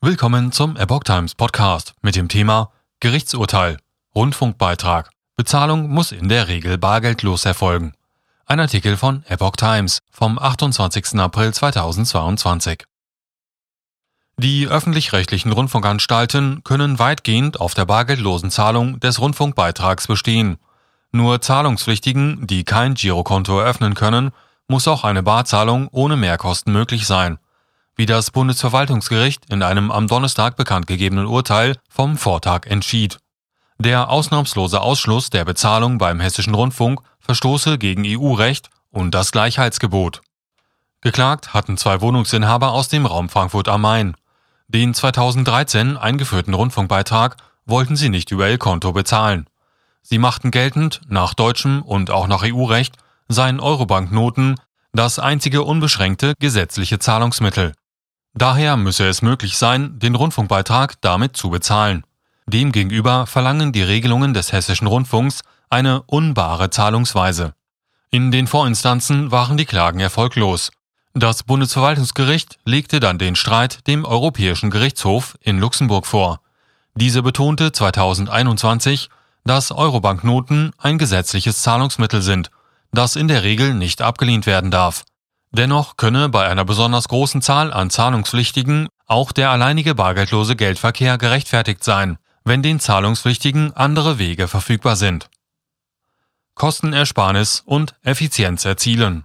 Willkommen zum Epoch Times Podcast mit dem Thema Gerichtsurteil, Rundfunkbeitrag. Bezahlung muss in der Regel bargeldlos erfolgen. Ein Artikel von Epoch Times vom 28. April 2022. Die öffentlich-rechtlichen Rundfunkanstalten können weitgehend auf der bargeldlosen Zahlung des Rundfunkbeitrags bestehen. Nur Zahlungspflichtigen, die kein Girokonto eröffnen können, muss auch eine Barzahlung ohne Mehrkosten möglich sein wie das Bundesverwaltungsgericht in einem am Donnerstag bekanntgegebenen Urteil vom Vortag entschied. Der ausnahmslose Ausschluss der Bezahlung beim hessischen Rundfunk verstoße gegen EU-Recht und das Gleichheitsgebot. Geklagt hatten zwei Wohnungsinhaber aus dem Raum Frankfurt am Main. Den 2013 eingeführten Rundfunkbeitrag wollten sie nicht über ihr Konto bezahlen. Sie machten geltend, nach deutschem und auch nach EU-Recht seien Eurobanknoten das einzige unbeschränkte gesetzliche Zahlungsmittel. Daher müsse es möglich sein, den Rundfunkbeitrag damit zu bezahlen. Demgegenüber verlangen die Regelungen des hessischen Rundfunks eine unbare Zahlungsweise. In den Vorinstanzen waren die Klagen erfolglos. Das Bundesverwaltungsgericht legte dann den Streit dem Europäischen Gerichtshof in Luxemburg vor. Diese betonte 2021, dass Eurobanknoten ein gesetzliches Zahlungsmittel sind, das in der Regel nicht abgelehnt werden darf. Dennoch könne bei einer besonders großen Zahl an Zahlungspflichtigen auch der alleinige bargeldlose Geldverkehr gerechtfertigt sein, wenn den Zahlungspflichtigen andere Wege verfügbar sind. Kostenersparnis und Effizienz erzielen.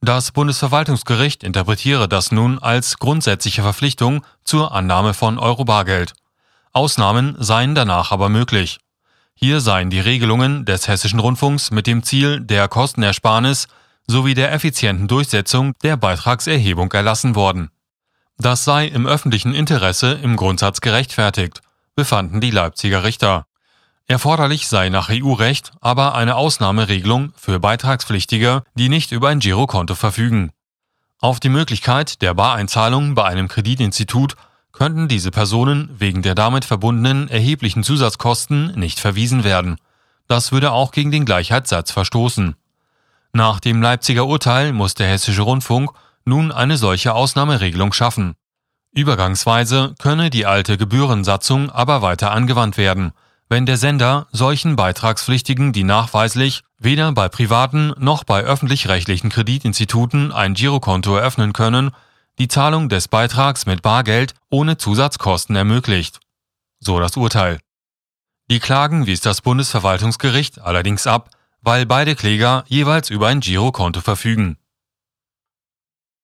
Das Bundesverwaltungsgericht interpretiere das nun als grundsätzliche Verpflichtung zur Annahme von Euro-Bargeld. Ausnahmen seien danach aber möglich. Hier seien die Regelungen des Hessischen Rundfunks mit dem Ziel der Kostenersparnis sowie der effizienten Durchsetzung der Beitragserhebung erlassen worden. Das sei im öffentlichen Interesse im Grundsatz gerechtfertigt, befanden die Leipziger Richter. Erforderlich sei nach EU-Recht aber eine Ausnahmeregelung für Beitragspflichtige, die nicht über ein Girokonto verfügen. Auf die Möglichkeit der Bareinzahlung bei einem Kreditinstitut könnten diese Personen wegen der damit verbundenen erheblichen Zusatzkosten nicht verwiesen werden. Das würde auch gegen den Gleichheitssatz verstoßen. Nach dem Leipziger Urteil muss der Hessische Rundfunk nun eine solche Ausnahmeregelung schaffen. Übergangsweise könne die alte Gebührensatzung aber weiter angewandt werden, wenn der Sender solchen Beitragspflichtigen, die nachweislich weder bei privaten noch bei öffentlich-rechtlichen Kreditinstituten ein Girokonto eröffnen können, die Zahlung des Beitrags mit Bargeld ohne Zusatzkosten ermöglicht. So das Urteil. Die Klagen wies das Bundesverwaltungsgericht allerdings ab, weil beide Kläger jeweils über ein Girokonto verfügen